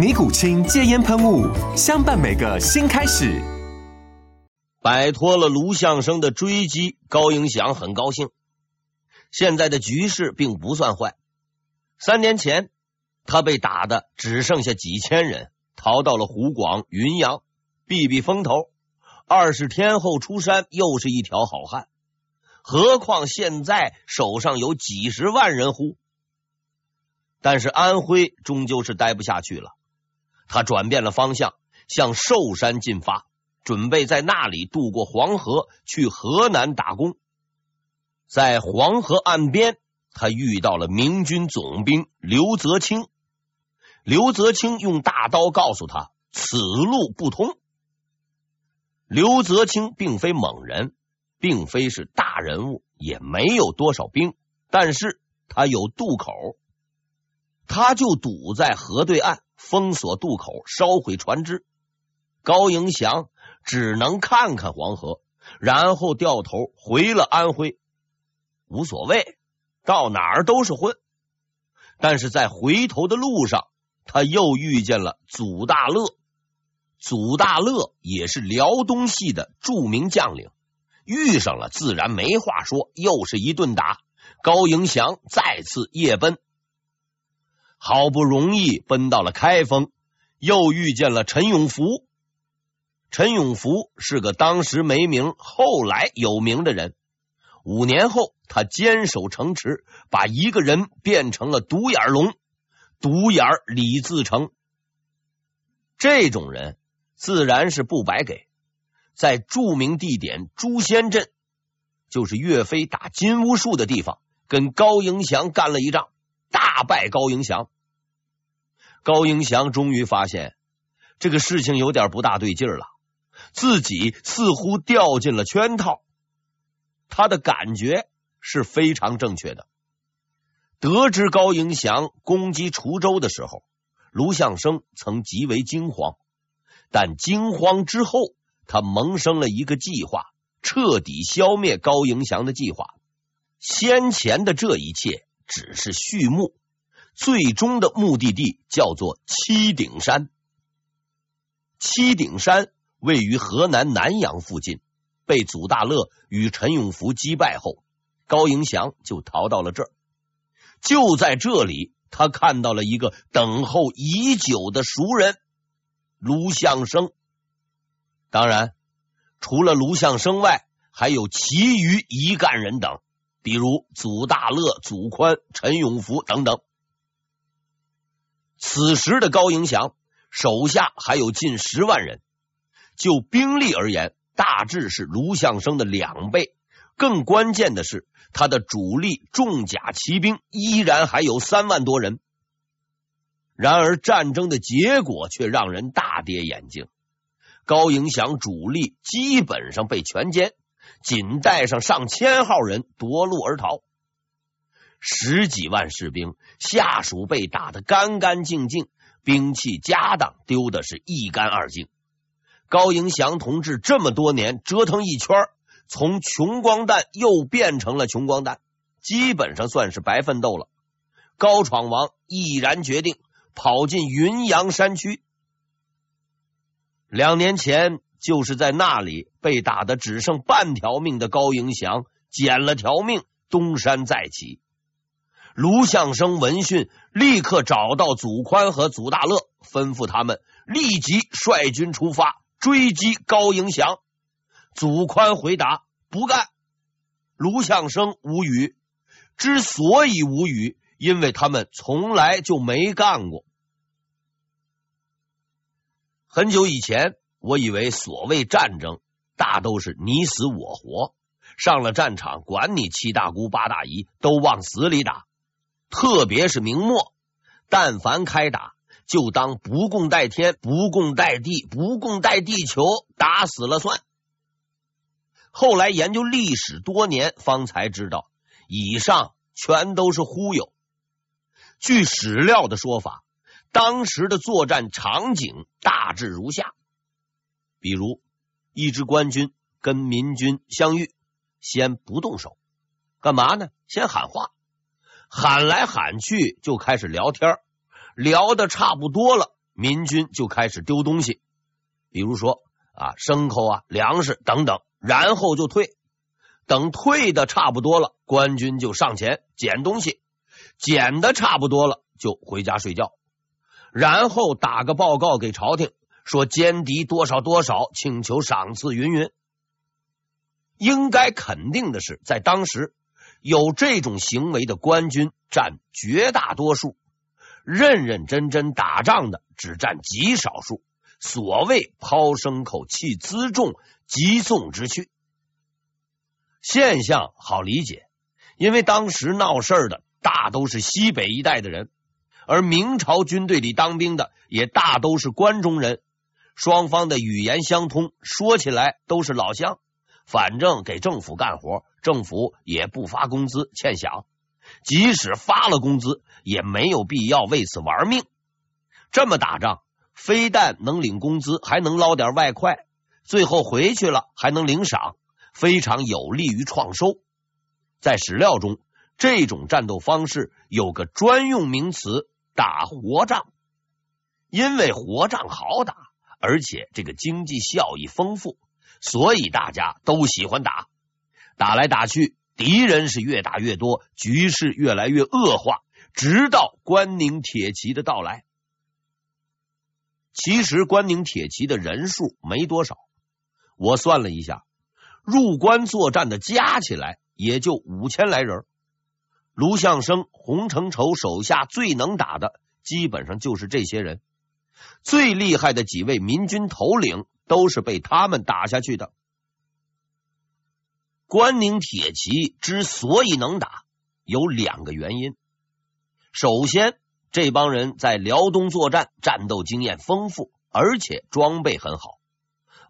尼古清戒烟喷雾，相伴每个新开始。摆脱了卢相生的追击，高迎祥很高兴。现在的局势并不算坏。三年前，他被打的只剩下几千人，逃到了湖广、云阳避避风头。二十天后出山，又是一条好汉。何况现在手上有几十万人乎？但是安徽终究是待不下去了。他转变了方向，向寿山进发，准备在那里渡过黄河，去河南打工。在黄河岸边，他遇到了明军总兵刘泽清。刘泽清用大刀告诉他：“此路不通。”刘泽清并非猛人，并非是大人物，也没有多少兵，但是他有渡口，他就堵在河对岸。封锁渡口，烧毁船只。高迎祥只能看看黄河，然后掉头回了安徽。无所谓，到哪儿都是混。但是在回头的路上，他又遇见了祖大乐。祖大乐也是辽东系的著名将领，遇上了自然没话说，又是一顿打。高迎祥再次夜奔。好不容易奔到了开封，又遇见了陈永福。陈永福是个当时没名、后来有名的人。五年后，他坚守城池，把一个人变成了独眼龙。独眼李自成，这种人自然是不白给。在著名地点诛仙镇，就是岳飞打金乌术的地方，跟高迎祥干了一仗。大败高迎祥，高迎祥终于发现这个事情有点不大对劲了，自己似乎掉进了圈套。他的感觉是非常正确的。得知高迎祥攻击滁州的时候，卢相生曾极为惊慌，但惊慌之后，他萌生了一个计划，彻底消灭高迎祥的计划。先前的这一切。只是序幕，最终的目的地叫做七顶山。七顶山位于河南南阳附近，被祖大乐与陈永福击败后，高迎祥就逃到了这儿。就在这里，他看到了一个等候已久的熟人——卢相生。当然，除了卢相生外，还有其余一干人等。比如祖大乐、祖宽、陈永福等等。此时的高迎祥手下还有近十万人，就兵力而言，大致是卢相生的两倍。更关键的是，他的主力重甲骑兵依然还有三万多人。然而，战争的结果却让人大跌眼镜：高迎祥主力基本上被全歼。仅带上上千号人夺路而逃，十几万士兵下属被打得干干净净，兵器家当丢的是一干二净。高迎祥同志这么多年折腾一圈，从穷光蛋又变成了穷光蛋，基本上算是白奋斗了。高闯王毅然决定跑进云阳山区。两年前。就是在那里被打得只剩半条命的高迎祥捡了条命，东山再起。卢相生闻讯，立刻找到祖宽和祖大乐，吩咐他们立即率军出发追击高迎祥。祖宽回答：“不干。”卢相生无语。之所以无语，因为他们从来就没干过。很久以前，我以为所谓战争大都是你死我活，上了战场，管你七大姑八大姨，都往死里打。特别是明末，但凡开打，就当不共戴天、不共戴地、不共戴地球，打死了算。后来研究历史多年，方才知道。以上全都是忽悠。据史料的说法，当时的作战场景大致如下：比如，一支官军跟民军相遇，先不动手，干嘛呢？先喊话，喊来喊去就开始聊天，聊的差不多了，民军就开始丢东西，比如说啊，牲口啊、粮食等等，然后就退。等退的差不多了，官军就上前捡东西，捡的差不多了就回家睡觉，然后打个报告给朝廷，说歼敌多少多少，请求赏赐云云。应该肯定的是，在当时有这种行为的官军占绝大多数，认认真真打仗的只占极少数。所谓抛牲口弃辎重，急送之去。现象好理解，因为当时闹事的大都是西北一带的人，而明朝军队里当兵的也大都是关中人，双方的语言相通，说起来都是老乡。反正给政府干活，政府也不发工资，欠饷；即使发了工资，也没有必要为此玩命。这么打仗，非但能领工资，还能捞点外快，最后回去了还能领赏。非常有利于创收。在史料中，这种战斗方式有个专用名词“打活仗”，因为活仗好打，而且这个经济效益丰富，所以大家都喜欢打。打来打去，敌人是越打越多，局势越来越恶化，直到关宁铁骑的到来。其实关宁铁骑的人数没多少，我算了一下。入关作战的加起来也就五千来人。卢相生、洪承畴手下最能打的，基本上就是这些人。最厉害的几位民军头领，都是被他们打下去的。关宁铁骑之所以能打，有两个原因。首先，这帮人在辽东作战，战斗经验丰富，而且装备很好，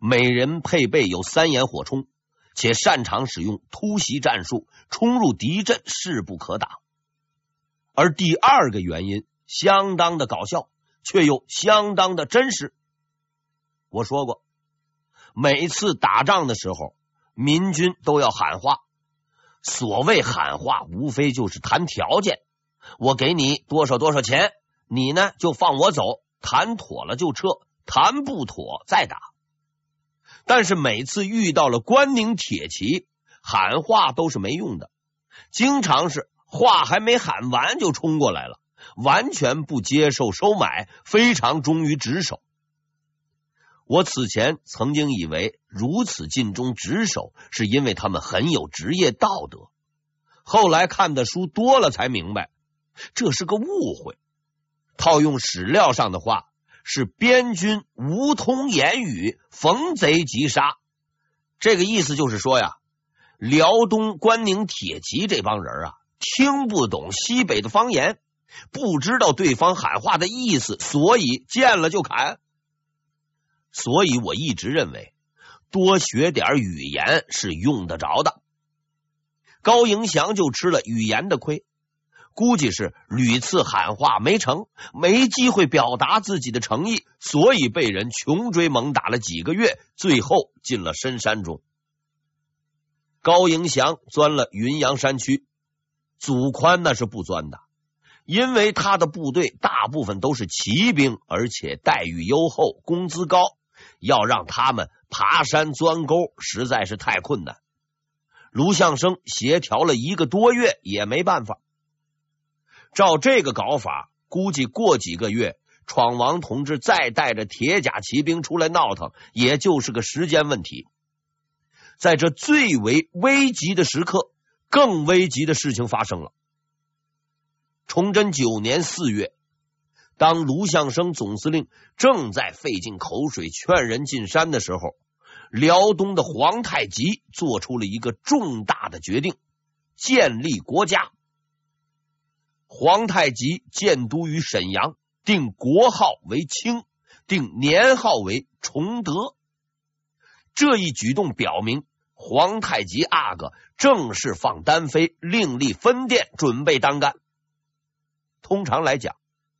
每人配备有三眼火冲。且擅长使用突袭战术，冲入敌阵，势不可挡。而第二个原因相当的搞笑，却又相当的真实。我说过，每次打仗的时候，民军都要喊话。所谓喊话，无非就是谈条件：我给你多少多少钱，你呢就放我走。谈妥了就撤，谈不妥再打。但是每次遇到了关宁铁骑，喊话都是没用的，经常是话还没喊完就冲过来了，完全不接受收买，非常忠于职守。我此前曾经以为如此尽忠职守，是因为他们很有职业道德，后来看的书多了才明白，这是个误会。套用史料上的话。是边军无通言语，逢贼即杀。这个意思就是说呀，辽东关宁铁骑这帮人啊，听不懂西北的方言，不知道对方喊话的意思，所以见了就砍。所以我一直认为，多学点语言是用得着的。高迎祥就吃了语言的亏。估计是屡次喊话没成，没机会表达自己的诚意，所以被人穷追猛打了几个月，最后进了深山中。高迎祥钻了云阳山区，祖宽那是不钻的，因为他的部队大部分都是骑兵，而且待遇优厚，工资高，要让他们爬山钻沟实在是太困难。卢相生协调了一个多月也没办法。照这个搞法，估计过几个月，闯王同志再带着铁甲骑兵出来闹腾，也就是个时间问题。在这最为危急的时刻，更危急的事情发生了。崇祯九年四月，当卢象升总司令正在费尽口水劝人进山的时候，辽东的皇太极做出了一个重大的决定：建立国家。皇太极建都于沈阳，定国号为清，定年号为崇德。这一举动表明，皇太极阿哥正式放单飞，另立分店，准备单干。通常来讲，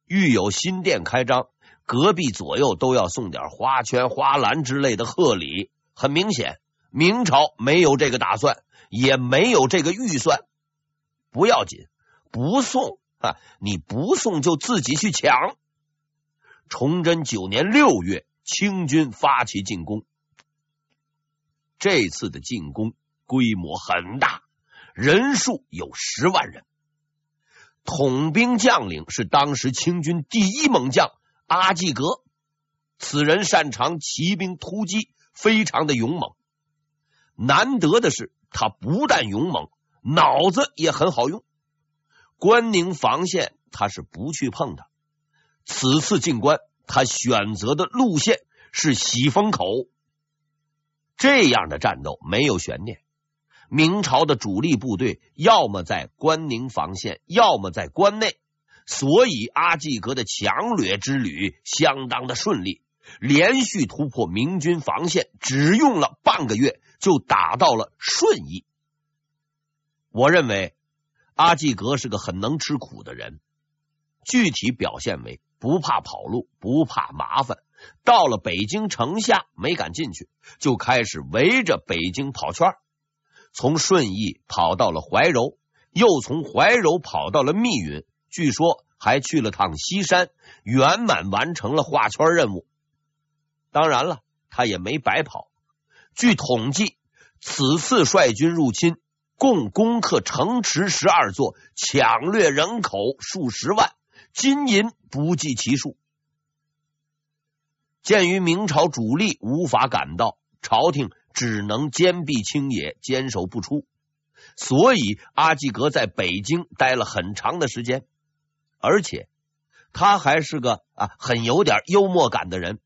遇有新店开张，隔壁左右都要送点花圈、花篮之类的贺礼。很明显，明朝没有这个打算，也没有这个预算。不要紧，不送啊，你不送就自己去抢。崇祯九年六月，清军发起进攻。这次的进攻规模很大，人数有十万人。统兵将领是当时清军第一猛将阿济格，此人擅长骑兵突击，非常的勇猛。难得的是，他不但勇猛，脑子也很好用。关宁防线他是不去碰的。此次进关，他选择的路线是喜峰口。这样的战斗没有悬念。明朝的主力部队要么在关宁防线，要么在关内，所以阿济格的强掠之旅相当的顺利，连续突破明军防线，只用了半个月就打到了顺义。我认为阿济格是个很能吃苦的人，具体表现为不怕跑路，不怕麻烦。到了北京城下，没敢进去，就开始围着北京跑圈。从顺义跑到了怀柔，又从怀柔跑到了密云，据说还去了趟西山，圆满完成了画圈任务。当然了，他也没白跑。据统计，此次率军入侵，共攻克城池十二座，抢掠人口数十万，金银不计其数。鉴于明朝主力无法赶到，朝廷只能坚壁清野，坚守不出。所以阿济格在北京待了很长的时间，而且他还是个啊很有点幽默感的人。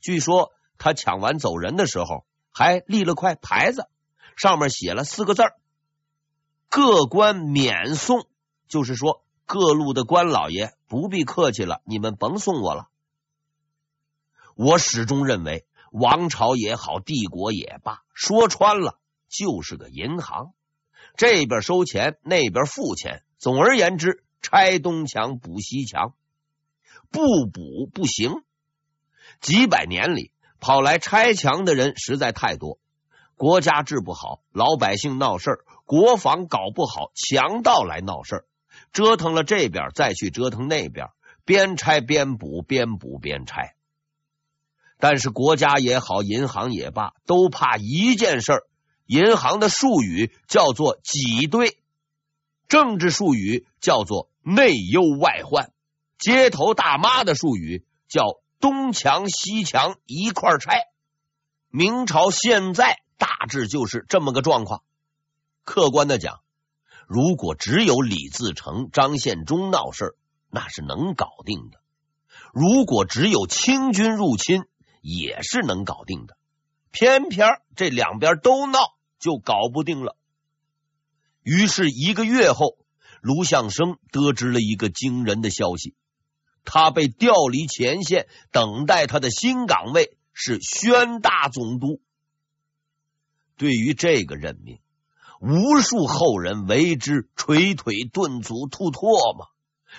据说他抢完走人的时候，还立了块牌子，上面写了四个字儿：“各官免送”，就是说各路的官老爷不必客气了，你们甭送我了。我始终认为，王朝也好，帝国也罢，说穿了就是个银行，这边收钱，那边付钱。总而言之，拆东墙补西墙，不补不行。几百年里，跑来拆墙的人实在太多。国家治不好，老百姓闹事儿；国防搞不好，强盗来闹事儿。折腾了这边，再去折腾那边，边拆边补，边补边拆。但是国家也好，银行也罢，都怕一件事儿。银行的术语叫做挤兑，政治术语叫做内忧外患，街头大妈的术语叫东墙西墙一块拆。明朝现在大致就是这么个状况。客观的讲，如果只有李自成、张献忠闹事儿，那是能搞定的；如果只有清军入侵，也是能搞定的，偏偏这两边都闹，就搞不定了。于是一个月后，卢象升得知了一个惊人的消息：他被调离前线，等待他的新岗位是宣大总督。对于这个任命，无数后人为之捶腿顿足、吐唾沫。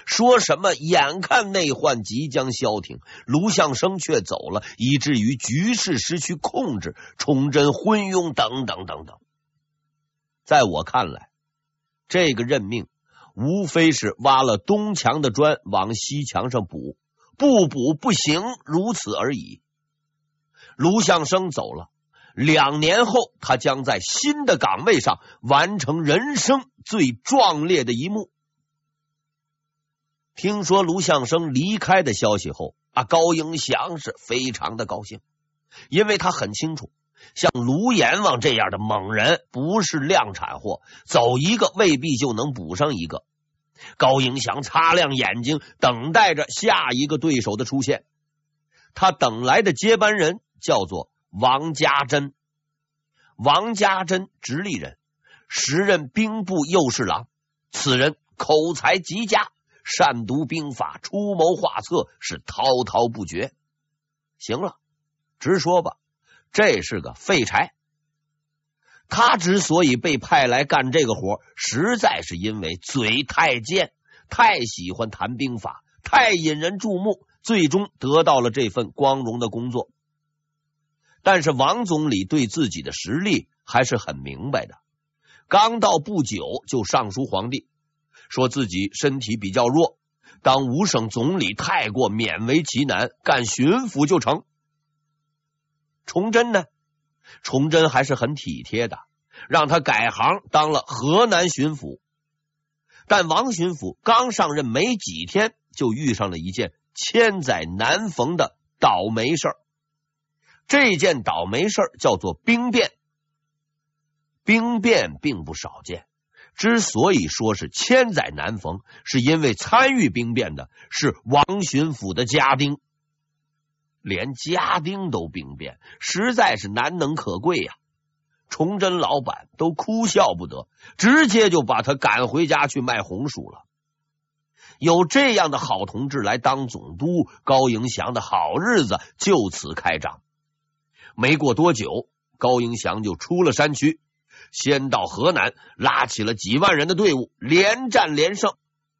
说什么？眼看内患即将消停，卢向生却走了，以至于局势失去控制，崇祯昏庸等等等等。在我看来，这个任命无非是挖了东墙的砖往西墙上补，不补不行，如此而已。卢向生走了，两年后，他将在新的岗位上完成人生最壮烈的一幕。听说卢象升离开的消息后，啊，高迎祥是非常的高兴，因为他很清楚像卢阎王这样的猛人不是量产货，走一个未必就能补上一个。高迎祥擦亮眼睛，等待着下一个对手的出现。他等来的接班人叫做王家珍。王家珍，直隶人，时任兵部右侍郎。此人口才极佳，善读兵法，出谋划策是滔滔不绝。行了，直说吧。这是个废柴。他之所以被派来干这个活，实在是因为嘴太贱，太喜欢谈兵法，太引人注目，最终得到了这份光荣的工作。但是王总理对自己的实力还是很明白的。刚到不久，就上书皇帝，说自己身体比较弱，当五省总理太过勉为其难，干巡抚就成。崇祯呢？崇祯还是很体贴的，让他改行当了河南巡抚。但王巡抚刚上任没几天，就遇上了一件千载难逢的倒霉事儿。这件倒霉事儿叫做兵变。兵变并不少见，之所以说是千载难逢，是因为参与兵变的是王巡抚的家丁。连家丁都兵变，实在是难能可贵呀！崇祯老板都哭笑不得，直接就把他赶回家去卖红薯了。有这样的好同志来当总督，高迎祥的好日子就此开张。没过多久，高迎祥就出了山区，先到河南，拉起了几万人的队伍，连战连胜。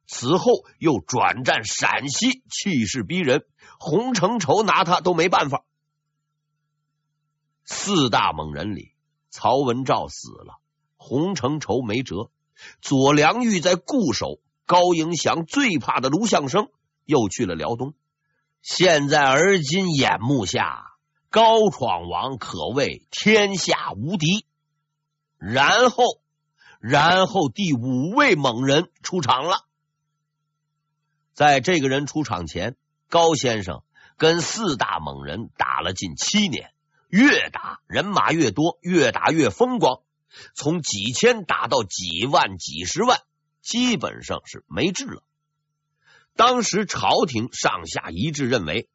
此后又转战陕西，气势逼人。洪承畴拿他都没办法。四大猛人里，曹文照死了，洪承畴没辙。左良玉在固守，高迎祥最怕的卢象升又去了辽东。现在而今眼目下，高闯王可谓天下无敌。然后，然后第五位猛人出场了。在这个人出场前，高先生跟四大猛人打了近七年，越打人马越多，越打越风光，从几千打到几万、几十万，基本上是没治了。当时朝廷上下一致认为，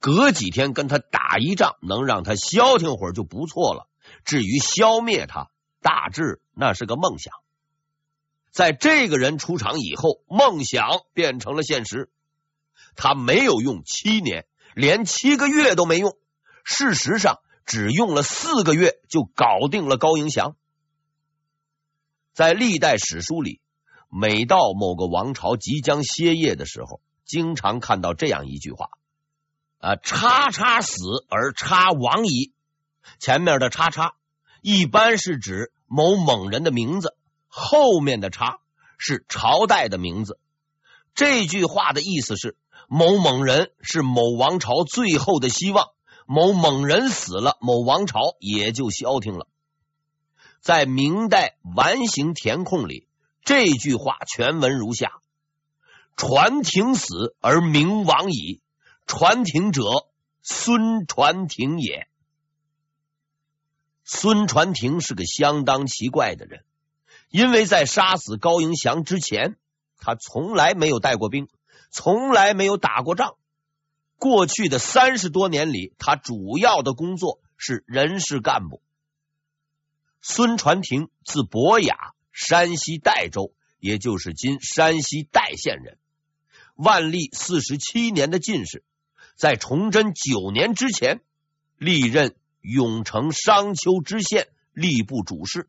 隔几天跟他打一仗，能让他消停会儿就不错了。至于消灭他，大致那是个梦想。在这个人出场以后，梦想变成了现实。他没有用七年，连七个月都没用。事实上，只用了四个月就搞定了高迎祥。在历代史书里，每到某个王朝即将歇业的时候，经常看到这样一句话：“啊，叉叉死而叉亡矣。”前面的“叉叉”一般是指某猛人的名字，后面的“叉”是朝代的名字。这句话的意思是。某猛人是某王朝最后的希望，某猛人死了，某王朝也就消停了。在明代完形填空里，这句话全文如下：传庭死而名亡矣。传庭者，孙传庭也。孙传庭是个相当奇怪的人，因为在杀死高迎祥之前，他从来没有带过兵。从来没有打过仗。过去的三十多年里，他主要的工作是人事干部。孙传庭字伯雅，山西代州，也就是今山西代县人。万历四十七年的进士，在崇祯九年之前历任永城商丘知县、吏部主事。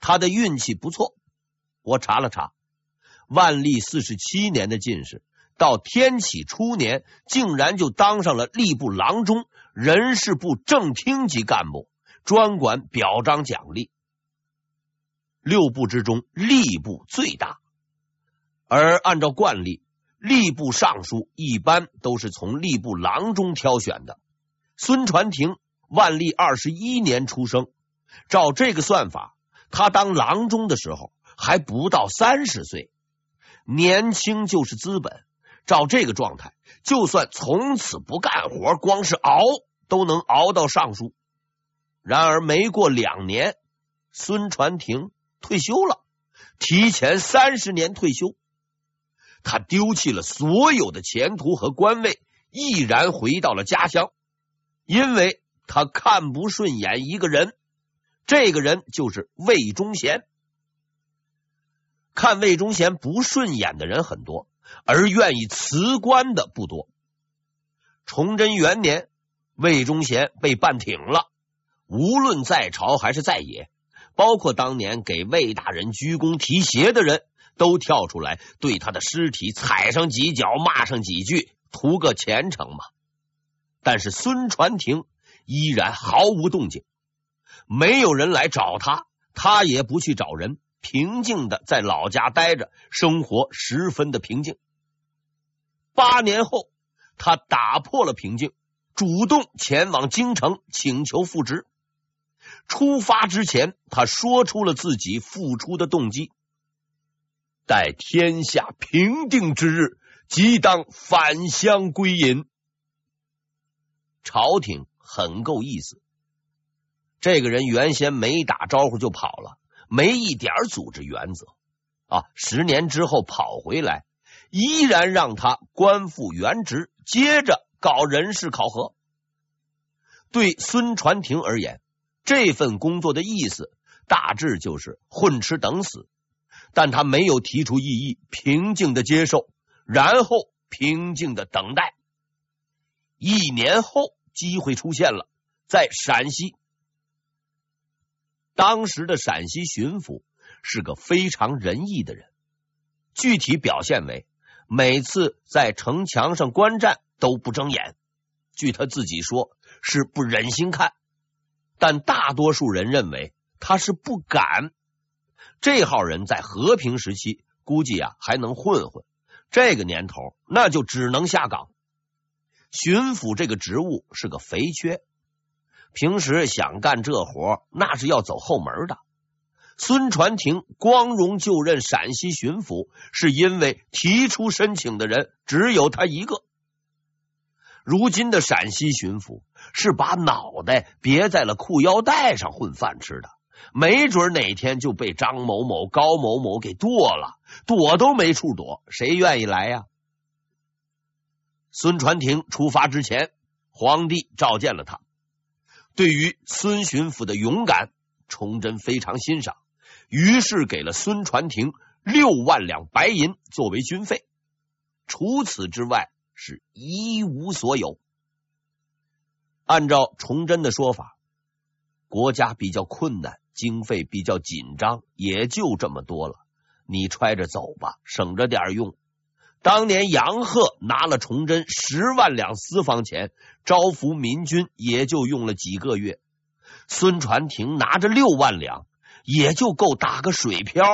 他的运气不错，我查了查。万历四十七年的进士，到天启初年，竟然就当上了吏部郎中、人事部正厅级干部，专管表彰奖励。六部之中，吏部最大，而按照惯例，吏部尚书一般都是从吏部郎中挑选的。孙传庭万历二十一年出生，照这个算法，他当郎中的时候还不到三十岁。年轻就是资本，照这个状态，就算从此不干活，光是熬都能熬到尚书。然而没过两年，孙传庭退休了，提前三十年退休。他丢弃了所有的前途和官位，毅然回到了家乡，因为他看不顺眼一个人，这个人就是魏忠贤。看魏忠贤不顺眼的人很多，而愿意辞官的不多。崇祯元年，魏忠贤被办挺了，无论在朝还是在野，包括当年给魏大人鞠躬提鞋的人。都跳出来对他的尸体踩上几脚，骂上几句，图个前程嘛。但是孙传庭依然毫无动静，没有人来找他，他也不去找人，平静的在老家待着，生活十分的平静。八年后，他打破了平静，主动前往京城请求复职。出发之前，他说出了自己复出的动机。待天下平定之日，即当返乡归隐。朝廷很够意思，这个人原先没打招呼就跑了，没一点组织原则啊。十年之后跑回来，依然让他官复原职，接着搞人事考核。对孙传庭而言，这份工作的意思大致就是混吃等死。但他没有提出异议，平静的接受，然后平静的等待。一年后，机会出现了，在陕西。当时的陕西巡抚是个非常仁义的人，具体表现为每次在城墙上观战都不睁眼。据他自己说，是不忍心看，但大多数人认为他是不敢。这号人在和平时期估计啊还能混混，这个年头那就只能下岗。巡抚这个职务是个肥缺，平时想干这活那是要走后门的。孙传庭光荣就任陕西巡抚，是因为提出申请的人只有他一个。如今的陕西巡抚是把脑袋别在了裤腰带上混饭吃的。没准哪天就被张某某、高某某给剁了，躲都没处躲，谁愿意来呀？孙传庭出发之前，皇帝召见了他。对于孙巡抚的勇敢，崇祯非常欣赏，于是给了孙传庭六万两白银作为军费。除此之外，是一无所有。按照崇祯的说法，国家比较困难。经费比较紧张，也就这么多了。你揣着走吧，省着点用。当年杨贺拿了崇祯十万两私房钱，招抚民军，也就用了几个月。孙传庭拿着六万两，也就够打个水漂。